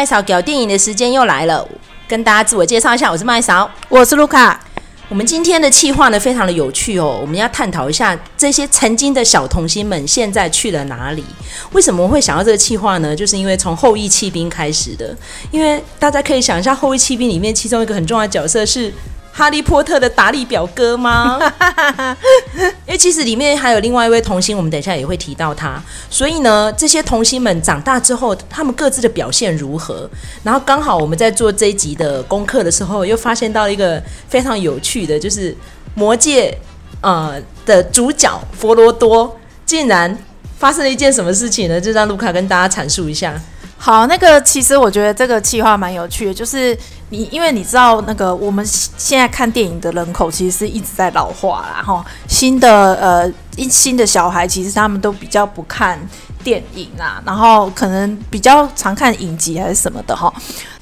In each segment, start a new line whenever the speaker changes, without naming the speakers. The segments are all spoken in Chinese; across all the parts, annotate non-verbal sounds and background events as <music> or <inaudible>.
麦嫂搞电影的时间又来了，跟大家自我介绍一下，我是麦嫂，
我是卢卡。
我们今天的企划呢，非常的有趣哦。我们要探讨一下这些曾经的小童星们现在去了哪里？为什么会想到这个企划呢？就是因为从《后裔弃兵》开始的。因为大家可以想一下，《后裔弃兵》里面其中一个很重要的角色是。哈利波特的达利表哥吗？<laughs> 因为其实里面还有另外一位童星，我们等一下也会提到他。所以呢，这些童星们长大之后，他们各自的表现如何？然后刚好我们在做这一集的功课的时候，又发现到一个非常有趣的，就是《魔戒》呃的主角佛罗多竟然发生了一件什么事情呢？就让卢卡跟大家阐述一下。
好，那个其实我觉得这个企划蛮有趣的，就是你因为你知道那个我们现在看电影的人口其实是一直在老化啦，哈，新的呃一新的小孩其实他们都比较不看电影啊，然后可能比较常看影集还是什么的哈，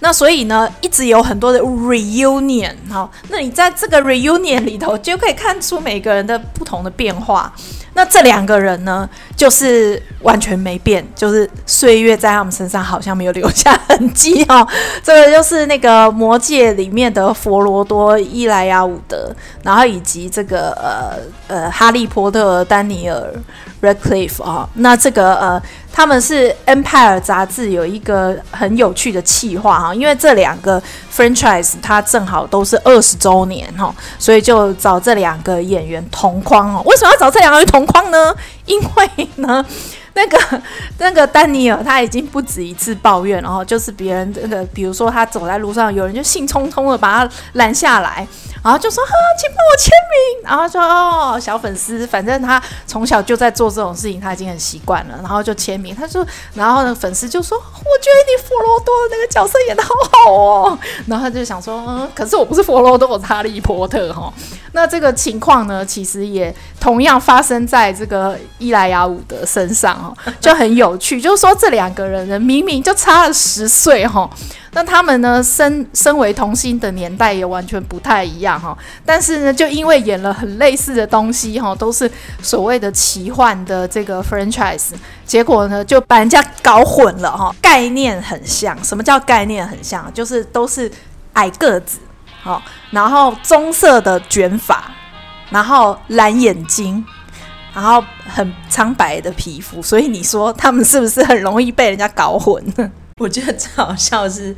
那所以呢一直有很多的 reunion 哈，那你在这个 reunion 里头就可以看出每个人的不同的变化。那这两个人呢，就是完全没变，就是岁月在他们身上好像没有留下痕迹哦。这个就是那个魔戒里面的佛罗多、伊莱亚伍德，然后以及这个呃呃哈利波特、丹尼尔。Redcliffe 啊，那这个呃，他们是 Empire 杂志有一个很有趣的企划哈，因为这两个 franchise 它正好都是二十周年哈，所以就找这两个演员同框哦。为什么要找这两个人同框呢？因为呢，那个 <laughs> 那个丹尼尔他已经不止一次抱怨，然后就是别人这个，比如说他走在路上，有人就兴冲冲的把他拦下来。然后就说：“哈，请帮我签名。”然后说：“哦，小粉丝，反正他从小就在做这种事情，他已经很习惯了。”然后就签名。他说：“然后呢，粉丝就说：‘我觉得你佛罗多的那个角色演的好好哦。’然后他就想说：‘嗯，可是我不是佛罗多，我是哈利波特。’哈，那这个情况呢，其实也同样发生在这个伊莱雅伍德身上就很有趣。就是说，这两个人呢，明明就差了十岁哈。”那他们呢，身身为童星的年代也完全不太一样哈，但是呢，就因为演了很类似的东西哈，都是所谓的奇幻的这个 franchise，结果呢就把人家搞混了哈，概念很像。什么叫概念很像？就是都是矮个子，好，然后棕色的卷发，然后蓝眼睛，然后很苍白的皮肤，所以你说他们是不是很容易被人家搞混？<laughs>
我觉得最好笑的是，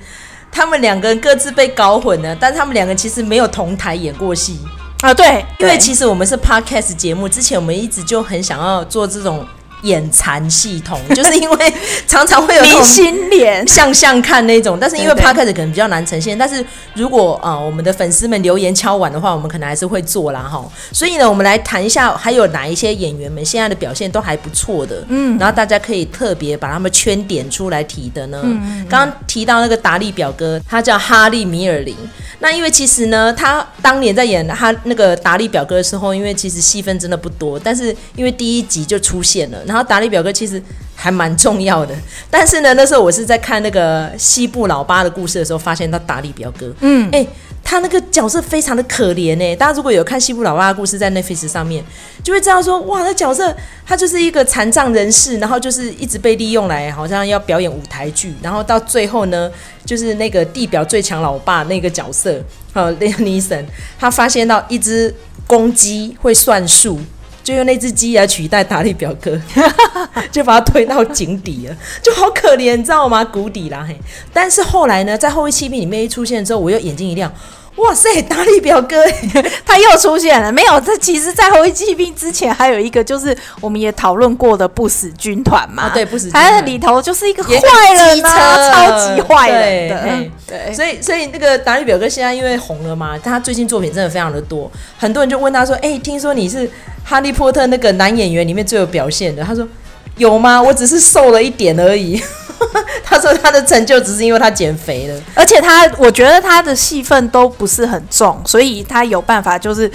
他们两个人各自被搞混了，但是他们两个其实没有同台演过戏
啊。对，
因为其实我们是 Podcast 节目，之前我们一直就很想要做这种。眼残系统，<laughs> 就是因为常常会有
明星脸，
像像看那种，但是因为 Podcast 可能比较难呈现。但是如果啊、呃，我们的粉丝们留言敲碗的话，我们可能还是会做啦哈。所以呢，我们来谈一下，还有哪一些演员们现在的表现都还不错的，嗯，然后大家可以特别把他们圈点出来提的呢。嗯，刚刚提到那个达利表哥，他叫哈利米尔林。那因为其实呢，他当年在演他那个达利表哥的时候，因为其实戏份真的不多，但是因为第一集就出现了。然后达利表哥其实还蛮重要的，但是呢，那时候我是在看那个西部老八的故事的时候，发现到达利表哥，嗯，哎、欸，他那个角色非常的可怜哎，大家如果有看西部老八的故事在 Netflix 上面，就会知道说，哇，那角色他就是一个残障人士，然后就是一直被利用来，好像要表演舞台剧，然后到最后呢，就是那个地表最强老爸那个角色，好，Liam Neeson，他发现到一只公鸡会算数。就用那只鸡来取代达利表哥，<laughs> 就把他推到井底了，就好可怜，你知道吗？谷底啦嘿。但是后来呢，在后翼弃兵里面一出现之后，我又眼睛一亮。哇塞，达利表哥 <laughs>
他又出现了。没有，这其实，在后翼弃兵之前，还有一个就是我们也讨论过的不死军团嘛。
啊、对，不死军团。他
在里头就是一个坏人啊，超级坏人的。
对，对所以所以那个达利表哥现在因为红了嘛，他最近作品真的非常的多，很多人就问他说：“哎、欸，听说你是哈利波特那个男演员里面最有表现的？”他说：“有吗？我只是瘦了一点而已。” <laughs> 他说他的成就只是因为他减肥了，
而且他我觉得他的戏份都不是很重，所以他有办法就是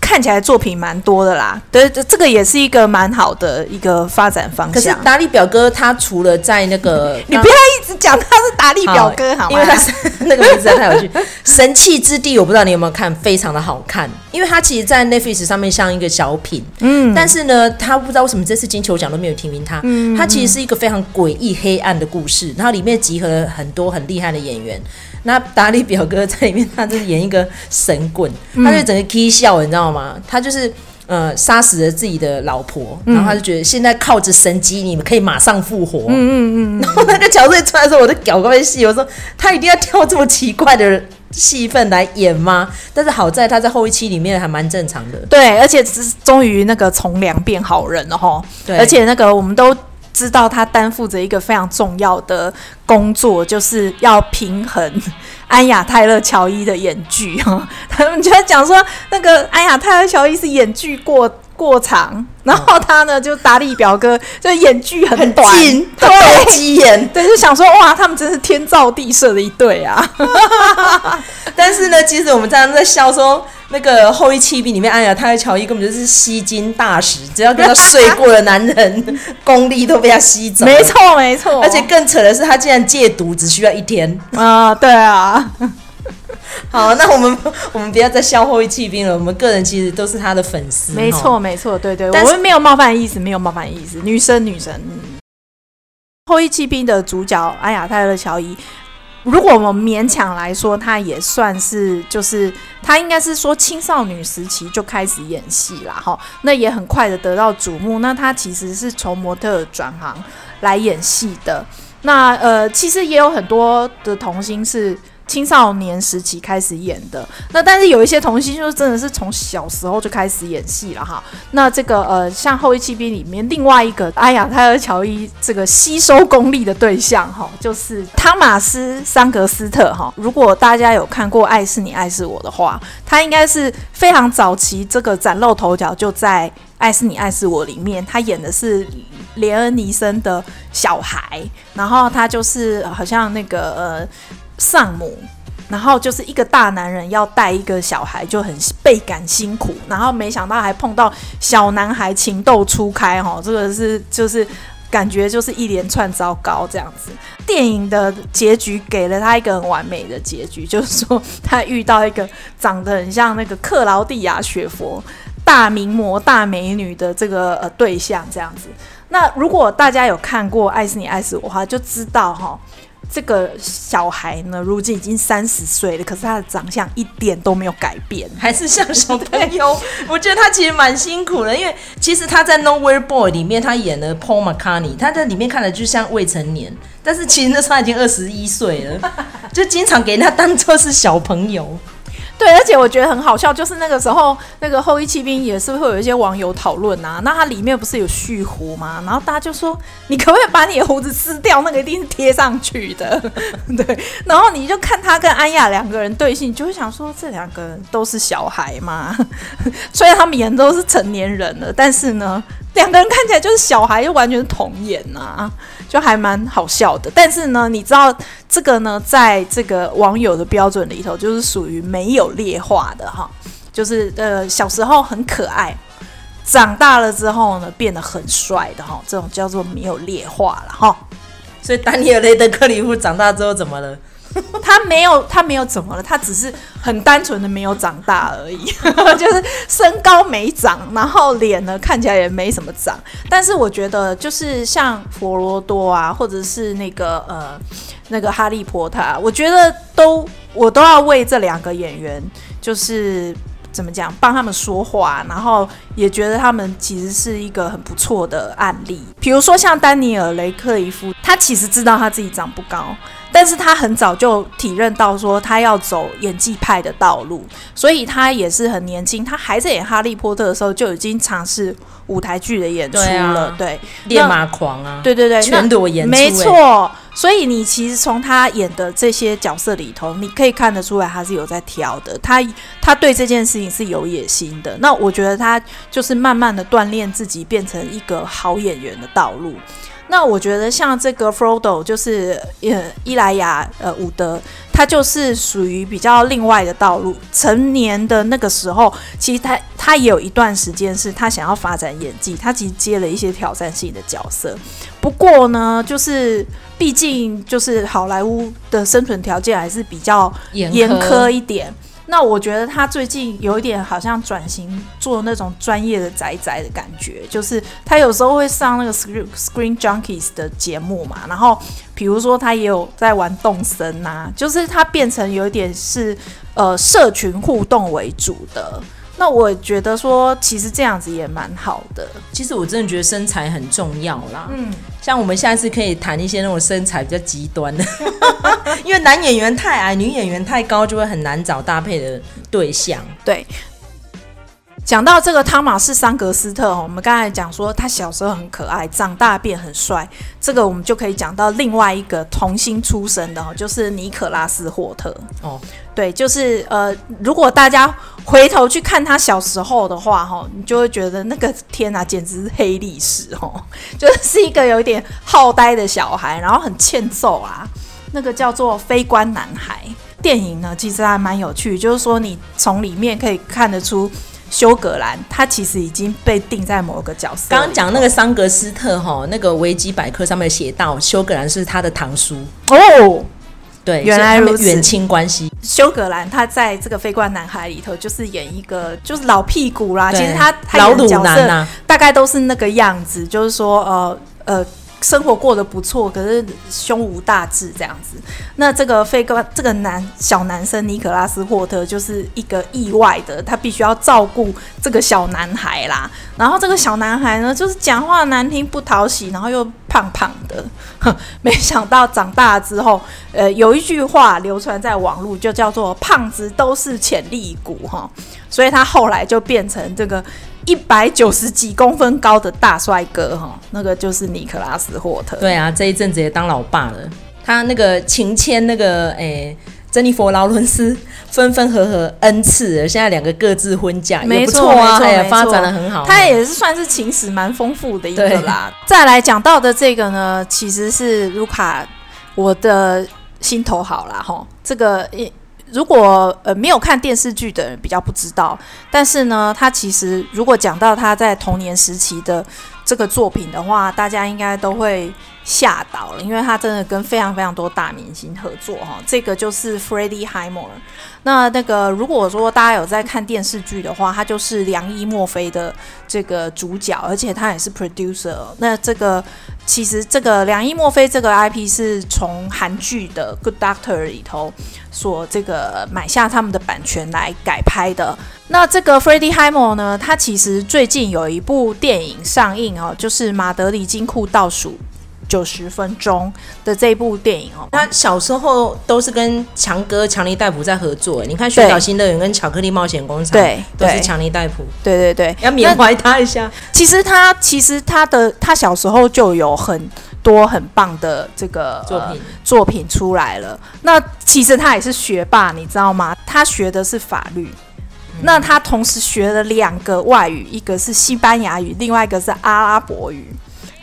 看起来作品蛮多的啦。对，这这个也是一个蛮好的一个发展方向。
可是达利表哥他除了在那个，<laughs>
你不要一直讲他是达利表哥好，好吗？
因为他是 <laughs> 那个名字太有趣。神器之地，我不知道你有没有看，非常的好看。因为他其实，在 Netflix 上面像一个小品，嗯，但是呢，他不知道为什么这次金球奖都没有提名他。嗯，他其实是一个非常诡异黑暗的故事，然后里面集合了很多很厉害的演员。那达利表哥在里面，他就是演一个神棍，他就整个 k 笑，你知道吗？他就是呃杀死了自己的老婆，然后他就觉得现在靠着神机，你们可以马上复活。嗯嗯嗯。然后那个角色一出来的时候，我都被戏，我说他一定要跳这么奇怪的戏份来演吗？但是好在他在后一期里面还蛮正常的。
对，而且是终于那个从良变好人了哈。对，而且那个我们都。知道他担负着一个非常重要的工作，就是要平衡 <laughs> 安雅泰勒乔伊的演剧哈。<laughs> 他们就在讲说，那个安雅泰勒乔伊是演剧过过长，然后他呢就达利表哥就演剧很短，很近对，
急眼，<laughs>
对，就想说哇，他们真是天造地设的一对啊。<laughs>
但是呢，其实我们常常在笑说。那个后裔弃兵里面，哎呀，他的乔伊根本就是吸金大使，只要跟他睡过的男人，功力都被他吸走。
没错，没错。
而且更扯的是，他竟然戒毒只需要一天
啊！对啊。<laughs>
好，那我们我们不要再笑后羿弃兵了。我们个人其实都是他的粉丝。
没错，没错，对对，我们没有冒犯的意思，没有冒犯的意思。女生，女生。后羿弃兵的主角安雅泰勒乔伊。如果我们勉强来说，他也算是，就是他应该是说青少女时期就开始演戏啦，哈，那也很快的得到瞩目。那他其实是从模特转行来演戏的。那呃，其实也有很多的童星是。青少年时期开始演的，那但是有一些童星就是真的是从小时候就开始演戏了哈。那这个呃，像《后翼弃兵》里面另外一个安雅泰勒乔伊这个吸收功力的对象哈，就是汤马斯桑格斯特哈。如果大家有看过《爱是你爱是我》的话，他应该是非常早期这个崭露头角，就在《爱是你爱是我》里面，他演的是连恩尼森的小孩，然后他就是好像那个呃。丧母，然后就是一个大男人要带一个小孩，就很倍感辛苦。然后没想到还碰到小男孩情窦初开，哈，这个是就是感觉就是一连串糟糕这样子。电影的结局给了他一个很完美的结局，就是说他遇到一个长得很像那个克劳蒂亚·雪佛大名模、大美女的这个呃对象这样子。那如果大家有看过《爱是你爱是我》的话，就知道哈。这个小孩呢，如今已经三十岁了，可是他的长相一点都没有改变，
还是像小朋友。<laughs> 我觉得他其实蛮辛苦的，因为其实他在《Nowhere Boy》里面他演了 Paul McCartney，他在里面看的就像未成年，但是其实那时候他已经二十一岁了，<laughs> 就经常给人家当做是小朋友。
对，而且我觉得很好笑，就是那个时候，那个后翼弃兵也是会有一些网友讨论啊。那它里面不是有蓄胡吗？然后大家就说，你可不可以把你的胡子撕掉？那个一定是贴上去的。<laughs> 对，然后你就看他跟安雅两个人对戏，你就会想说，这两个人都是小孩吗？<laughs> 虽然他们演都是成年人了，但是呢，两个人看起来就是小孩，又完全是童颜呐、啊。就还蛮好笑的，但是呢，你知道这个呢，在这个网友的标准里头，就是属于没有劣化的哈，就是呃小时候很可爱，长大了之后呢变得很帅的哈，这种叫做没有劣化了哈。
所以丹尼尔雷德克里夫长大之后怎么了？<laughs>
他没有，他没有怎么了？他只是很单纯的没有长大而已，<laughs> 就是身高没长，然后脸呢看起来也没什么长。但是我觉得，就是像佛罗多啊，或者是那个呃那个哈利波特，我觉得都我都要为这两个演员，就是怎么讲，帮他们说话，然后也觉得他们其实是一个很不错的案例。比如说像丹尼尔雷克里夫，他其实知道他自己长不高。但是他很早就体认到说他要走演技派的道路，所以他也是很年轻，他还在演《哈利波特》的时候就已经尝试舞台剧的演出了。对，
练马狂啊，
对对对，
全裸演出，
没错。所以你其实从他演的这些角色里头，你可以看得出来他是有在挑的，他他对这件事情是有野心的。那我觉得他就是慢慢的锻炼自己，变成一个好演员的道路。那我觉得像这个 Frodo 就是呃伊莱雅呃伍德，他就是属于比较另外的道路。成年的那个时候，其实他他也有一段时间是他想要发展演技，他其实接了一些挑战性的角色。不过呢，就是毕竟就是好莱坞的生存条件还是比较严苛一点。那我觉得他最近有一点好像转型做那种专业的宅宅的感觉，就是他有时候会上那个 Screen Screen Junkies 的节目嘛，然后比如说他也有在玩动森呐，就是他变成有一点是呃社群互动为主的。那我觉得说，其实这样子也蛮好的。
其实我真的觉得身材很重要啦。嗯，像我们下次可以谈一些那种身材比较极端的，<laughs> 因为男演员太矮，女演员太高，就会很难找搭配的对象。
对。讲到这个汤马士·桑格斯特，我们刚才讲说他小时候很可爱，长大变很帅。这个我们就可以讲到另外一个童星出身的，就是尼可拉斯·霍特。哦，对，就是呃，如果大家回头去看他小时候的话，哈，你就会觉得那个天啊，简直是黑历史哦，就是一个有一点好呆的小孩，然后很欠揍啊。那个叫做《非官男孩》电影呢，其实还蛮有趣，就是说你从里面可以看得出。休格兰，他其实已经被定在某个角色。
刚刚讲那个桑格斯特哈，那个维基百科上面写到，休格兰是他的堂叔
哦。
对，
原来如此，
远亲关系。
休格兰他在这个《飞官男孩》里头就是演一个就是老屁股啦，其实他
老鲁男啊，
大概都是那个样子，就是说呃呃。生活过得不错，可是胸无大志这样子。那这个飞哥，这个男小男生尼可拉斯霍特就是一个意外的，他必须要照顾这个小男孩啦。然后这个小男孩呢，就是讲话难听不讨喜，然后又胖胖的。<laughs> 没想到长大之后，呃，有一句话流传在网络，就叫做“胖子都是潜力股”哈。所以他后来就变成这个。一百九十几公分高的大帅哥哈，那个就是尼克拉斯霍特。
对啊，这一阵子也当老爸了。他那个情牵那个诶、欸，珍妮佛劳伦斯分分合合 N 次了，现在两个各自婚嫁，没错啊，也发展的很好。
他也是算是情史蛮丰富的一个啦。再来讲到的这个呢，其实是卢卡我的心头好啦哈，这个一。如果呃没有看电视剧的人比较不知道，但是呢，他其实如果讲到他在童年时期的这个作品的话，大家应该都会吓到了，因为他真的跟非常非常多大明星合作哈。这个就是 Freddie Highmore。那那个如果说大家有在看电视剧的话，他就是良医墨菲的这个主角，而且他也是 producer。那这个其实这个良医墨菲这个 IP 是从韩剧的 Good Doctor 里头。所这个买下他们的版权来改拍的。那这个 Freddie Highmore 呢，他其实最近有一部电影上映哦，就是《马德里金库倒数九十分钟》的这部电影哦。
他小时候都是跟强哥强尼戴普在合作，你看《寻找新乐园》跟《巧克力冒险工厂》，对，都是强尼戴普。
对对对，
要缅怀他一下。
其实他其实他的他小时候就有很。多很棒的这个作品、呃、作品出来了。那其实他也是学霸，你知道吗？他学的是法律，嗯、那他同时学了两个外语，一个是西班牙语，另外一个是阿拉伯语。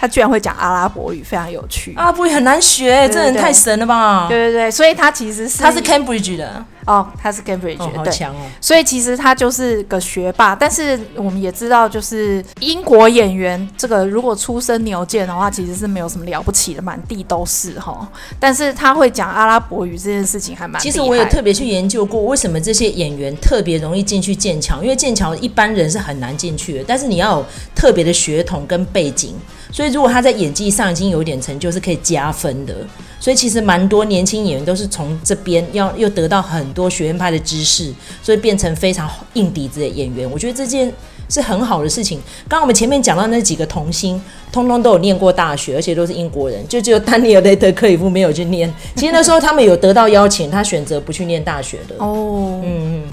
他居然会讲阿拉伯语，非常有趣。
阿拉伯语很难学，这人太神了吧？
对对对，所以他其实是
他是 Cambridge 的
哦，他是 Cambridge，
哦，好强哦。
所以其实他就是个学霸，但是我们也知道，就是英国演员这个如果出身牛剑的话，其实是没有什么了不起的，满地都是哈。但是他会讲阿拉伯语这件事情还蛮……
其实我也特别去研究过，为什么这些演员特别容易进去剑桥？因为剑桥一般人是很难进去的，但是你要有特别的血统跟背景。所以，如果他在演技上已经有一点成就，是可以加分的。所以，其实蛮多年轻演员都是从这边要又得到很多学院派的知识，所以变成非常硬底子的演员。我觉得这件是很好的事情。刚刚我们前面讲到那几个童星，通通都有念过大学，而且都是英国人，就只有丹尼尔·雷德克里夫没有去念。其实那时候他们有得到邀请，他选择不去念大学的。哦，嗯嗯。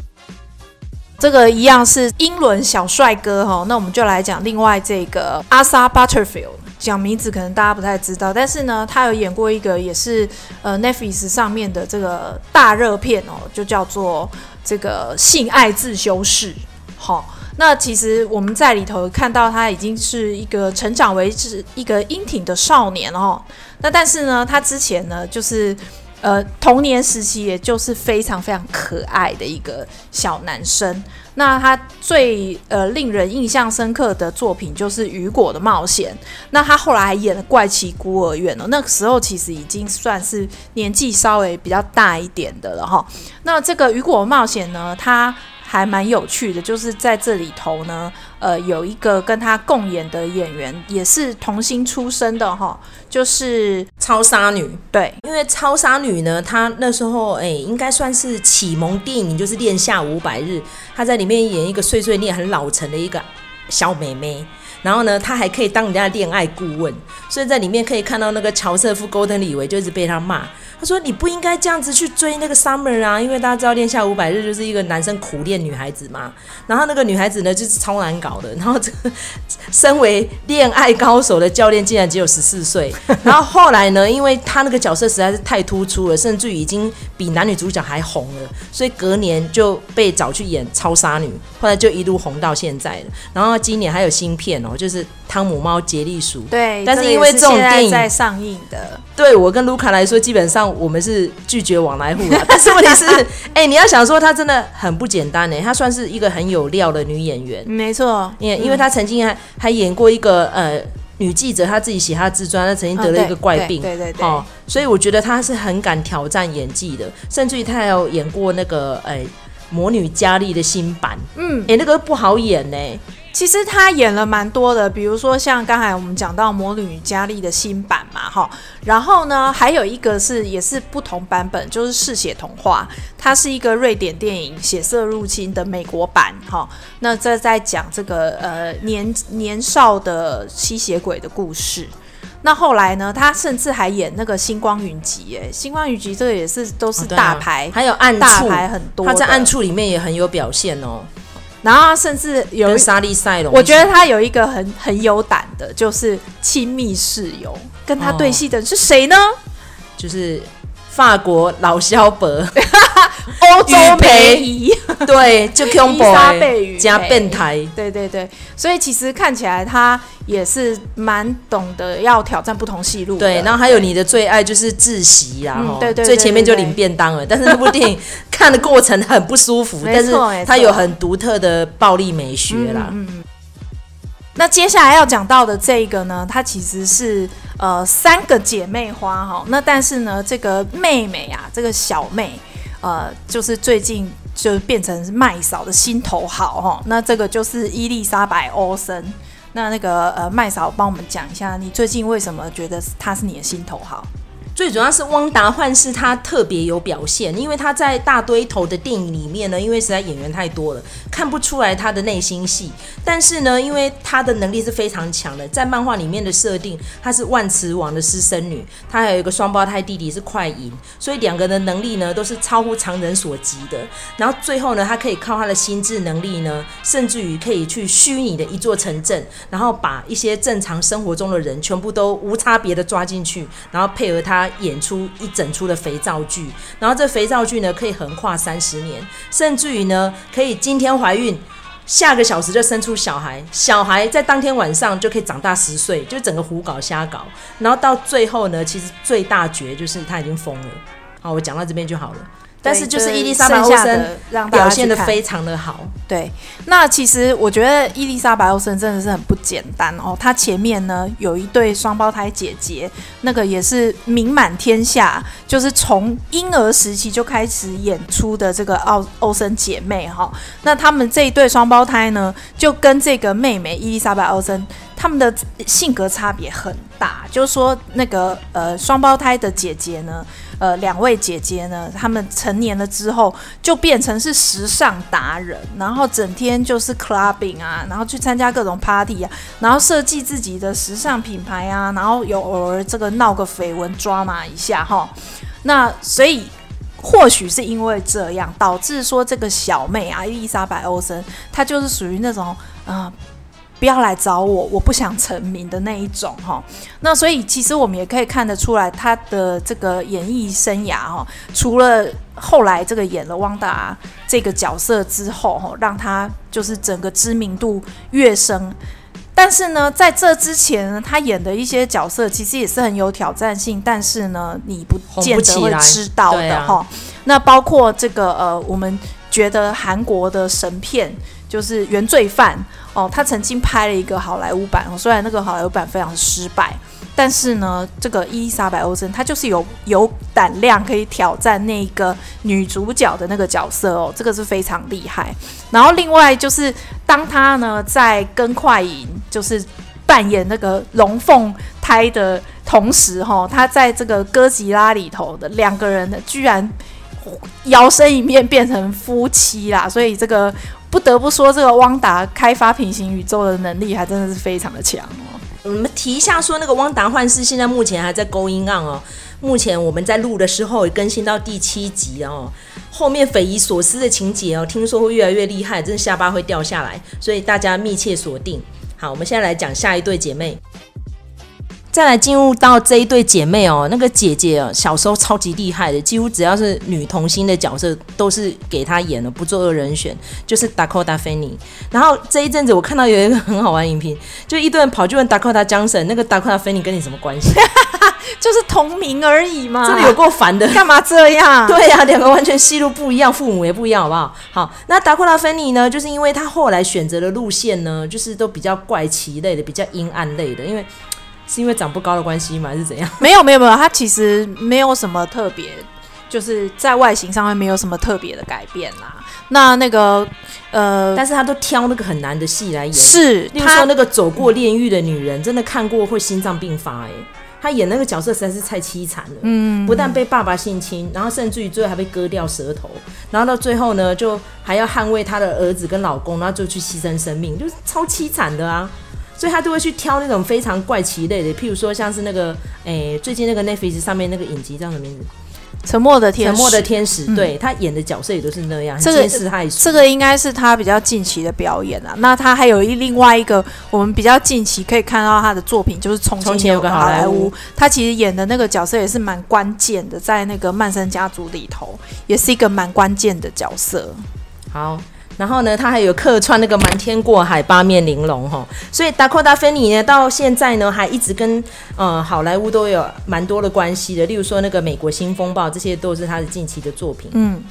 这个一样是英伦小帅哥哈，那我们就来讲另外这个阿 sa Butterfield，讲名字可能大家不太知道，但是呢，他有演过一个也是呃 Netflix 上面的这个大热片哦，就叫做这个性爱自修室，好。那其实我们在里头看到他已经是一个成长为是一个英挺的少年哦。那但是呢，他之前呢，就是呃童年时期，也就是非常非常可爱的一个小男生。那他最呃令人印象深刻的作品就是《雨果的冒险》。那他后来还演了《怪奇孤儿院》哦，那个时候其实已经算是年纪稍微比较大一点的了哈。那这个《雨果冒险》呢，他还蛮有趣的，就是在这里头呢，呃，有一个跟他共演的演员也是童星出身的哈，就是
超杀女。
对，
因为超杀女呢，她那时候哎，应该算是启蒙电影，就是《恋下五百日》，她在里面演一个碎碎念很老成的一个小妹妹。然后呢，他还可以当人家的恋爱顾问，所以在里面可以看到那个乔瑟夫·戈登·李维就一直被他骂。他说：“你不应该这样子去追那个 Summer 啊，因为大家知道《恋下五百日》就是一个男生苦恋女孩子嘛。然后那个女孩子呢，就是超难搞的。然后这个身为恋爱高手的教练竟然只有十四岁。<laughs> 然后后来呢，因为他那个角色实在是太突出了，甚至于已经比男女主角还红了，所以隔年就被找去演超杀女，后来就一路红到现在了。然后今年还有新片哦，就是汤姆猫杰利鼠。
对，
但是因为这种电影
在上映的，
对我跟卢卡来说，基本上。我们是拒绝往来户了，但是问题是，<laughs> 哎、欸，你要想说，她真的很不简单呢。她算是一个很有料的女演员，
没错。
因为因为她曾经还还演过一个呃女记者，她自己写她的自传，她曾经得了一个怪病，哦、
对对对，
哦，所以我觉得她是很敢挑战演技的，甚至于她还有演过那个哎、欸、魔女嘉丽的新版，嗯，哎、欸，那个不好演呢。
其实他演了蛮多的，比如说像刚才我们讲到《魔女佳丽》的新版嘛，哈，然后呢，还有一个是也是不同版本，就是《嗜血童话》，它是一个瑞典电影《血色入侵》的美国版，哈。那这在讲这个呃年年少的吸血鬼的故事。那后来呢，他甚至还演那个《星光云集》，哎，《星光云集》这个也是都是大牌，
哦啊、还有暗处
大牌很多，
他在暗处里面也很有表现哦。
然后甚至有
沙利赛龙，
我觉得他有一个很很有胆的，就是亲密室友，跟他对戏的是谁呢？哦、
就是法国老萧伯，<laughs>
欧洲梅姨，
对，就伊
莎贝于
加变态，
对对对，所以其实看起来他。也是蛮懂得要挑战不同戏路，
对。然后还有你的最爱就是窒息然后、嗯、对，对，对，对，对，最前面就领便当了。但是那部电影看的过程很不舒服，<laughs> 但是它有很独特的暴力美学啦。嗯，嗯。
那接下来要讲到的这个呢，它其实是呃三个姐妹花哈。那但是呢，这个妹妹啊，这个小妹呃，就是最近就变成麦嫂的心头好哈。那这个就是伊丽莎白·欧森。那那个呃，麦嫂帮我们讲一下，你最近为什么觉得她是你的心头好？
最主要是汪达幻视他特别有表现，因为他在大堆头的电影里面呢，因为实在演员太多了，看不出来他的内心戏。但是呢，因为他的能力是非常强的，在漫画里面的设定，他是万磁王的私生女，他还有一个双胞胎弟弟是快银，所以两个的能力呢都是超乎常人所及的。然后最后呢，他可以靠他的心智能力呢，甚至于可以去虚拟的一座城镇，然后把一些正常生活中的人全部都无差别的抓进去，然后配合他。演出一整出的肥皂剧，然后这肥皂剧呢可以横跨三十年，甚至于呢可以今天怀孕，下个小时就生出小孩，小孩在当天晚上就可以长大十岁，就整个胡搞瞎搞，然后到最后呢，其实最大绝就是他已经疯了。好，我讲到这边就好了。但是就是伊丽莎白·欧森表现的非常的好。
对，那其实我觉得伊丽莎白·欧森真的是很不简单哦。她前面呢有一对双胞胎姐姐，那个也是名满天下，就是从婴儿时期就开始演出的这个奥欧森姐妹哈。那他们这一对双胞胎呢，就跟这个妹妹伊丽莎白·欧森，他们的性格差别很大。就是说那个呃双胞胎的姐姐呢。呃，两位姐姐呢，她们成年了之后就变成是时尚达人，然后整天就是 clubbing 啊，然后去参加各种 party 啊，然后设计自己的时尚品牌啊，然后有偶尔这个闹个绯闻 drama 一下哈。那所以或许是因为这样，导致说这个小妹啊，伊丽莎白·欧森，她就是属于那种啊。不要来找我，我不想成名的那一种哈。那所以其实我们也可以看得出来，他的这个演艺生涯哈，除了后来这个演了汪达这个角色之后哈，让他就是整个知名度跃升。但是呢，在这之前呢，他演的一些角色其实也是很有挑战性，但是呢，你不见得会知道的哈。那包括这个呃，我们觉得韩国的神片就是《原罪犯》。哦，他曾经拍了一个好莱坞版，虽然那个好莱坞版非常失败，但是呢，这个伊莎白·欧森她就是有有胆量可以挑战那个女主角的那个角色哦，这个是非常厉害。然后另外就是当他呢在跟快银就是扮演那个龙凤胎的同时，哈、他在这个哥吉拉里头的两个人呢，居然摇身一变变成夫妻啦，所以这个。不得不说，这个汪达开发平行宇宙的能力还真的是非常的强哦。
我们提一下说，那个汪达幻视现在目前还在勾音案哦。目前我们在录的时候也更新到第七集哦。后面匪夷所思的情节哦，听说会越来越厉害，真的下巴会掉下来，所以大家密切锁定。好，我们现在来讲下一对姐妹。再来进入到这一对姐妹哦，那个姐姐哦，小时候超级厉害的，几乎只要是女童星的角色都是给她演了，不做二人选，就是 Dakota Fanning。然后这一阵子我看到有一个很好玩影评，就一堆人跑去问 Dakota Johnson，那个 Dakota Fanning 跟你什么关系？<laughs>
就是同名而已嘛。
真的有够烦的，
干嘛这样？
对呀、啊，两个完全戏路不一样，父母也不一样，好不好？好，那 Dakota Fanning 呢，就是因为他后来选择的路线呢，就是都比较怪奇类的，比较阴暗类的，因为。是因为长不高的关系吗？还是怎样？
没有没有没有，他其实没有什么特别，就是在外形上面没有什么特别的改变啦。那那个呃，
但是他都挑那个很难的戏来演，
是，
例如说那个走过炼狱的女人，真的看过会心脏病发哎。他演那个角色实在是太凄惨了，嗯，不但被爸爸性侵，然后甚至于最后还被割掉舌头，然后到最后呢，就还要捍卫他的儿子跟老公，然后就去牺牲生命，就是超凄惨的啊。所以他都会去挑那种非常怪奇类的，譬如说像是那个，诶、欸，最近那个 Netflix 上面那个影集叫什么名字？
沉默的天使。
沉默的天使，嗯、对，他演的角色也都是那样，
这个是这个应该是他比较近期的表演啊。那他还有一另外一个我们比较近期可以看到他的作品，就是从前，前有个好莱坞，他其实演的那个角色也是蛮关键的，在那个曼森家族里头，也是一个蛮关键的角色。
好。然后呢，他还有客串那个瞒天过海、八面玲珑哈，所以达科达·芬妮呢，到现在呢，还一直跟呃好莱坞都有蛮多的关系的，例如说那个《美国新风暴》，这些都是他的近期的作品。嗯，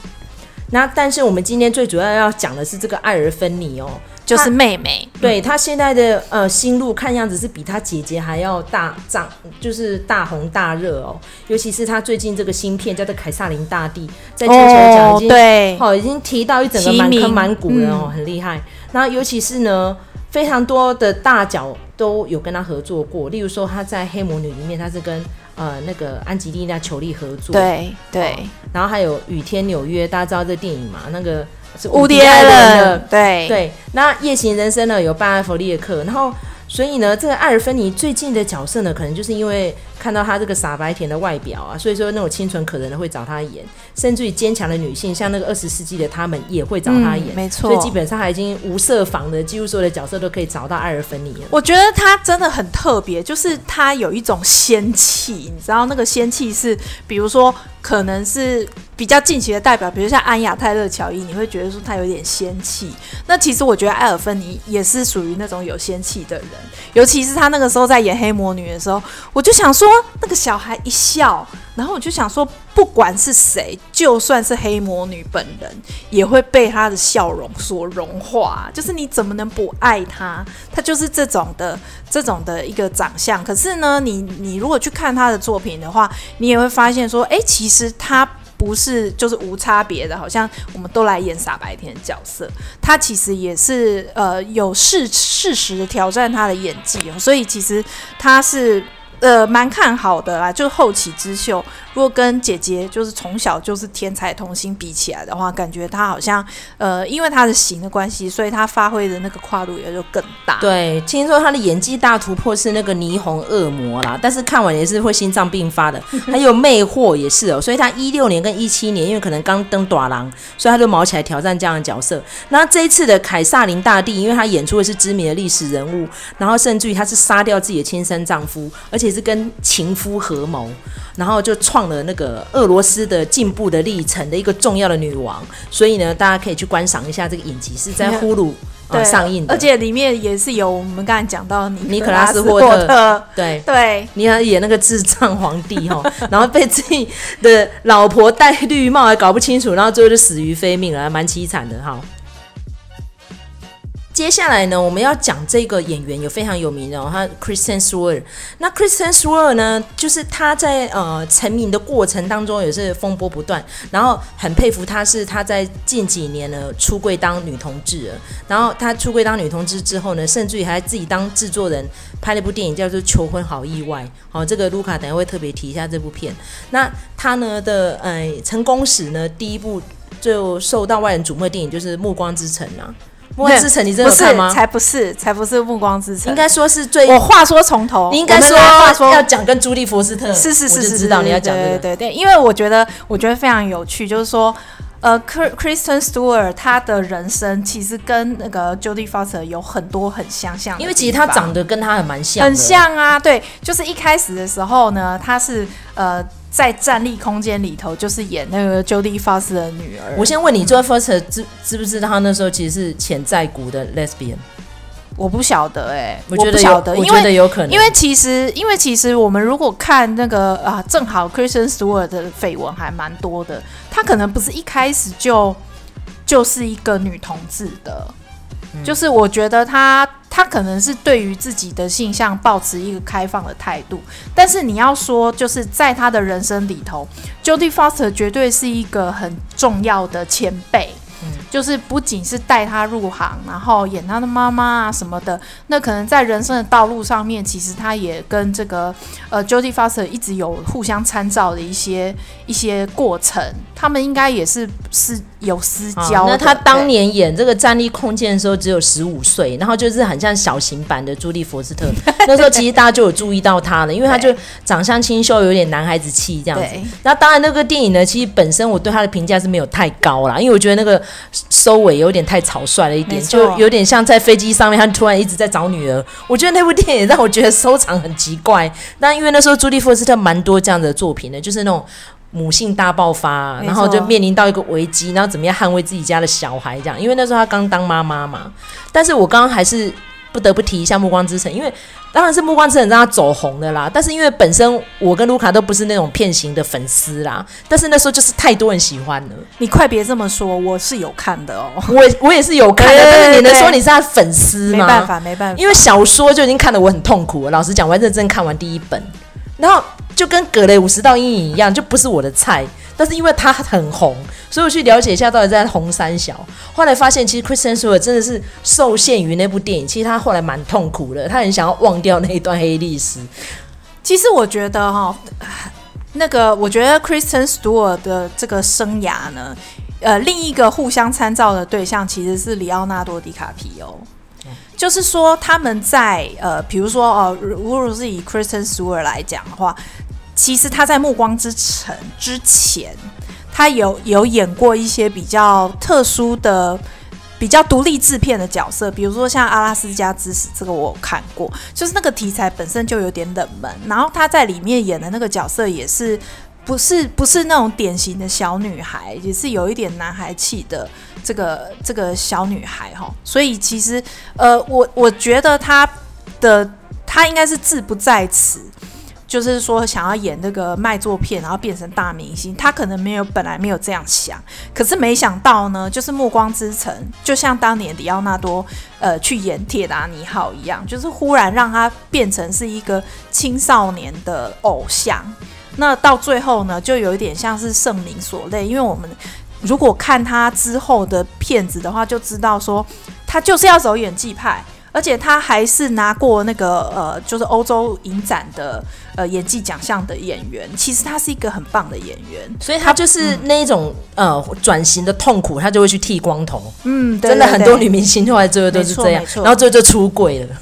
那但是我们今天最主要要讲的是这个艾尔·芬妮哦。
就是妹妹，
对她现在的呃心路看样子是比她姐姐还要大涨，就是大红大热哦。尤其是她最近这个新片叫做《凯撒琳大帝》，在金球奖已经
对，
好已经提到一整个满坑满谷了哦，很厉害。然后尤其是呢，非常多的大角都有跟她合作过，例如说她在《黑魔女》里面，她是跟呃那个安吉丽娜·裘丽合作，
对对、哦。然
后还有《雨天纽约》，大家知道这电影嘛？那个。是
伍迪艾伦的，对
对。那夜行人生呢，有班艾弗列克，然后所以呢，这个艾尔芬尼最近的角色呢，可能就是因为看到他这个傻白甜的外表啊，所以说那种清纯可人的会找他演，甚至于坚强的女性，像那个二十世纪的他们也会找他演，
嗯、没错。
所以基本上她已经无设防的，几乎所有的角色都可以找到艾尔芬尼。
我觉得他真的很特别，就是他有一种仙气，你知道那个仙气是，比如说。可能是比较近期的代表，比如像安雅泰勒乔伊，你会觉得说他有点仙气。那其实我觉得艾尔芬尼也是属于那种有仙气的人，尤其是他那个时候在演黑魔女的时候，我就想说那个小孩一笑，然后我就想说，不管是谁，就算是黑魔女本人，也会被她的笑容所融化。就是你怎么能不爱她？她就是这种的这种的一个长相。可是呢，你你如果去看她的作品的话，你也会发现说，哎，其实。她不是就是无差别的，好像我们都来演傻白甜的角色，他其实也是呃有事事实的挑战他的演技哦，所以其实他是呃蛮看好的啦，就后起之秀。如果跟姐姐就是从小就是天才童星比起来的话，感觉她好像呃，因为她的型的关系，所以她发挥的那个跨度也就更大。
对，听说她的演技大突破是那个霓虹恶魔啦，但是看完也是会心脏病发的。还有魅惑也是哦，所以她一六年跟一七年，因为可能刚登短廊，所以她就卯起来挑战这样的角色。那这一次的凯撒琳大帝，因为她演出的是知名的历史人物，然后甚至于她是杀掉自己的亲生丈夫，而且是跟情夫合谋。然后就创了那个俄罗斯的进步的历程的一个重要的女王，所以呢，大家可以去观赏一下这个影集，是在 Hulu 呃上映的，
而且里面也是有我们刚才讲到尼
尼可拉斯霍特，特对
对，
你要演那个智障皇帝哈，然后被自己的老婆戴绿帽还搞不清楚，然后最后就死于非命了，还蛮凄惨的哈。接下来呢，我们要讲这个演员有非常有名的，哦，他 Kristen Stewart。那 Kristen Stewart 呢，就是他在呃成名的过程当中也是风波不断，然后很佩服他，是他在近几年呢出柜当女同志了。然后他出柜当女同志之后呢，甚至于还自己当制作人拍了一部电影叫做《求婚好意外》。好，这个卢卡等下会特别提一下这部片。那他呢的呃成功史呢，第一部就受到外人瞩目的电影就是《暮光之城》啊。暮光之城，你真的有看吗？
才不是，才不是暮光之城。
应该说是最……
我话说从头，
你应该说要讲跟朱莉佛斯特。
是是是是，
知道你要讲这个。
对对对，因为我觉得，我觉得非常有趣，就是说，呃，Kristen Stewart 他的人生其实跟那个 Jodie Foster 有很多很相像。
因为其实他长得跟他很蛮像。
很像啊，对，就是一开始的时候呢，他是呃。在站立空间里头，就是演那个 Jodie Foster 的女儿。
我先问你，Jodie Foster 知知不知道他那时候其实是潜在股的 Lesbian？
我不晓得哎、欸，
我觉得
晓得，
我觉得有可能，
因为其实因为其实我们如果看那个啊，正好 Christian Stewart 的绯闻还蛮多的，他可能不是一开始就就是一个女同志的。就是我觉得他他可能是对于自己的性向保持一个开放的态度，但是你要说就是在他的人生里头，Jodie Foster 绝对是一个很重要的前辈。嗯，就是不仅是带他入行，然后演他的妈妈啊什么的，那可能在人生的道路上面，其实他也跟这个呃 Jodie Foster 一直有互相参照的一些一些过程，他们应该也是是有私交。
那他当年演这个站立空间的时候只有十五岁，然后就是很像小型版的朱莉佛斯特。<laughs> 那时候其实大家就有注意到他了，因为他就长相清秀，有点男孩子气这样子。那当然那个电影呢，其实本身我对他的评价是没有太高啦，因为我觉得那个。收尾有点太草率了一点，就有点像在飞机上面，他突然一直在找女儿。我觉得那部电影让我觉得收场很奇怪。但因为那时候朱莉·福斯特蛮多这样的作品的，就是那种母性大爆发，然后就面临到一个危机，然后怎么样捍卫自己家的小孩这样。因为那时候他刚当妈妈嘛。但是我刚刚还是。不得不提一下《暮光之城》，因为当然是《暮光之城》让他走红的啦。但是因为本身我跟卢卡都不是那种片型的粉丝啦，但是那时候就是太多人喜欢了。
你快别这么说，我是有看的哦，
我我也是有看的。但是你能说你是他粉丝吗？
没办法，没办法。
因为小说就已经看得我很痛苦了。老实讲，我还认真看完第一本，然后就跟《葛雷五十道阴影》一样，就不是我的菜。但是因为他很红，所以我去了解一下到底在红三小。后来发现，其实 Kristen Stewart 真的是受限于那部电影。其实他后来蛮痛苦的，他很想要忘掉那一段黑历史。
其实我觉得哈，那个我觉得 Kristen Stewart 的这个生涯呢，呃，另一个互相参照的对象其实是里奥纳多·迪卡皮欧。就是说他们在呃，比如说哦，如果是以 Kristen Stewart 来讲的话。其实他在《暮光之城》之前，他有有演过一些比较特殊的、比较独立制片的角色，比如说像《阿拉斯加之死》这个我看过，就是那个题材本身就有点冷门。然后他在里面演的那个角色也是不是不是那种典型的小女孩，也是有一点男孩气的这个这个小女孩哈。所以其实呃，我我觉得她的她应该是志不在此。就是说，想要演那个卖座片，然后变成大明星，他可能没有本来没有这样想，可是没想到呢，就是《暮光之城》，就像当年迪奥纳多呃去演《铁达尼号》一样，就是忽然让他变成是一个青少年的偶像。那到最后呢，就有一点像是圣灵所累，因为我们如果看他之后的片子的话，就知道说他就是要走演技派。而且他还是拿过那个呃，就是欧洲影展的呃演技奖项的演员，其实他是一个很棒的演员，
所以他就是那一种、嗯、呃转型的痛苦，他就会去剃光头。
嗯，
对对对，真的很多女明星后来最后都是这样，然后最后就出柜了。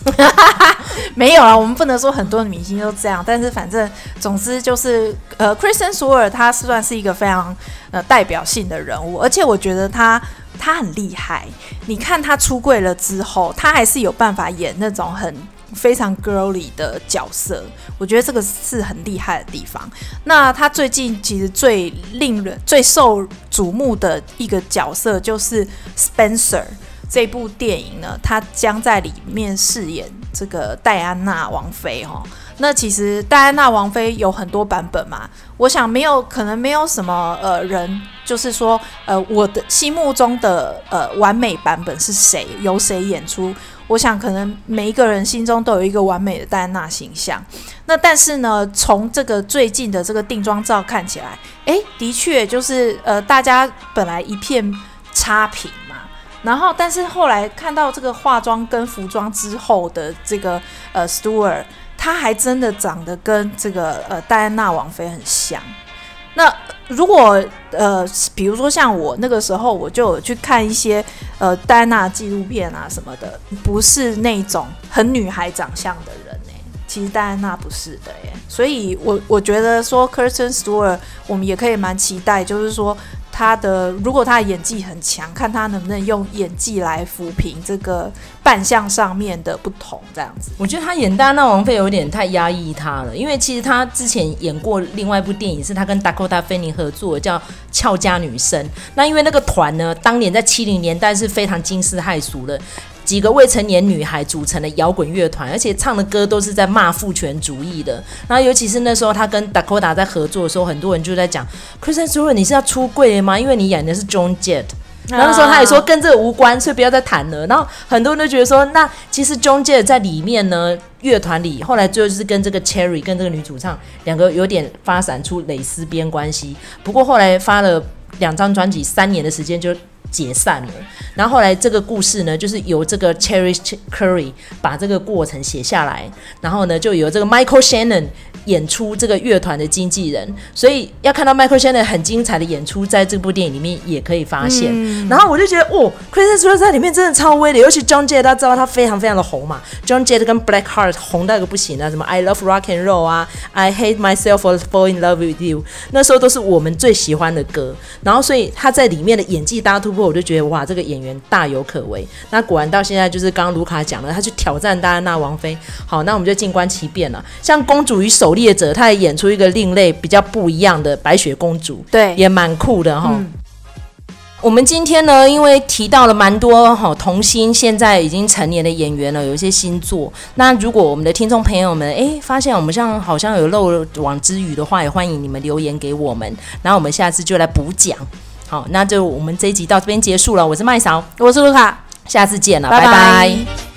<laughs>
没有啊，我们不能说很多女明星都这样，但是反正总之就是呃，Kristen Stewart 他是算是一个非常呃代表性的人物，而且我觉得他他很厉害。你看他出柜了之后，他还是有办法演那种很。非常 girlly 的角色，我觉得这个是很厉害的地方。那他最近其实最令人最受瞩目的一个角色就是《Spencer》这部电影呢，他将在里面饰演这个戴安娜王妃哈。那其实戴安娜王妃有很多版本嘛，我想没有可能没有什么呃人，就是说呃我的心目中的呃完美版本是谁，由谁演出？我想，可能每一个人心中都有一个完美的戴安娜形象。那但是呢，从这个最近的这个定妆照看起来，诶，的确就是呃，大家本来一片差评嘛。然后，但是后来看到这个化妆跟服装之后的这个呃，Stewart，他还真的长得跟这个呃戴安娜王妃很像。那如果呃，比如说像我那个时候，我就有去看一些呃戴安娜纪录片啊什么的，不是那种很女孩长相的人呢、其实戴安娜不是的耶，所以我我觉得说 Kirsten Stewart，我们也可以蛮期待，就是说。他的如果他的演技很强，看他能不能用演技来抚平这个扮相上面的不同，这样子。
我觉得他演大闹王妃有点太压抑他了，因为其实他之前演过另外一部电影，是他跟 Dakota Fanning 合作的，叫《俏家女生》。那因为那个团呢，当年在七零年代是非常惊世骇俗的。几个未成年女孩组成的摇滚乐团，而且唱的歌都是在骂父权主义的。然后，尤其是那时候他跟 Dakota 在合作的时候，很多人就在讲：Kristen s t e w a r 你是要出柜吗？因为你演的是 Joan Jett。然后那时候他也说跟这个无关，所以不要再谈了。然后很多人都觉得说，那其实 Joan Jett 在里面呢，乐团里后来最后就是跟这个 Cherry 跟这个女主唱两个有点发展出蕾丝边关系。不过后来发了两张专辑，三年的时间就。解散了，然后后来这个故事呢，就是由这个 Cherry Currie 把这个过程写下来，然后呢，就由这个 Michael Shannon 演出这个乐团的经纪人，所以要看到 Michael Shannon 很精彩的演出，在这部电影里面也可以发现。嗯、然后我就觉得，哦，Kristen Stewart 在里面真的超威的，尤其 John Jett，大家知道他非常非常的红嘛，John Jett 跟 Black Heart 红到一个不行啊，什么 I Love Rock and Roll 啊，I Hate Myself for Falling Love with You，那时候都是我们最喜欢的歌。然后所以他在里面的演技大突破。我就觉得哇，这个演员大有可为。那果然到现在就是刚刚卢卡讲了，他去挑战戴安娜王妃。好，那我们就静观其变了。像《公主与狩猎者》，他也演出一个另类、比较不一样的白雪公主，
对，
也蛮酷的哈。
嗯、
我们今天呢，因为提到了蛮多哈童星，现在已经成年的演员了，有一些新作。那如果我们的听众朋友们哎发现我们像好像有漏网之鱼的话，也欢迎你们留言给我们，然后我们下次就来补讲。好，那就我们这一集到这边结束了。我是麦嫂，
我是卢卡，
下次见了，
拜拜。
拜拜。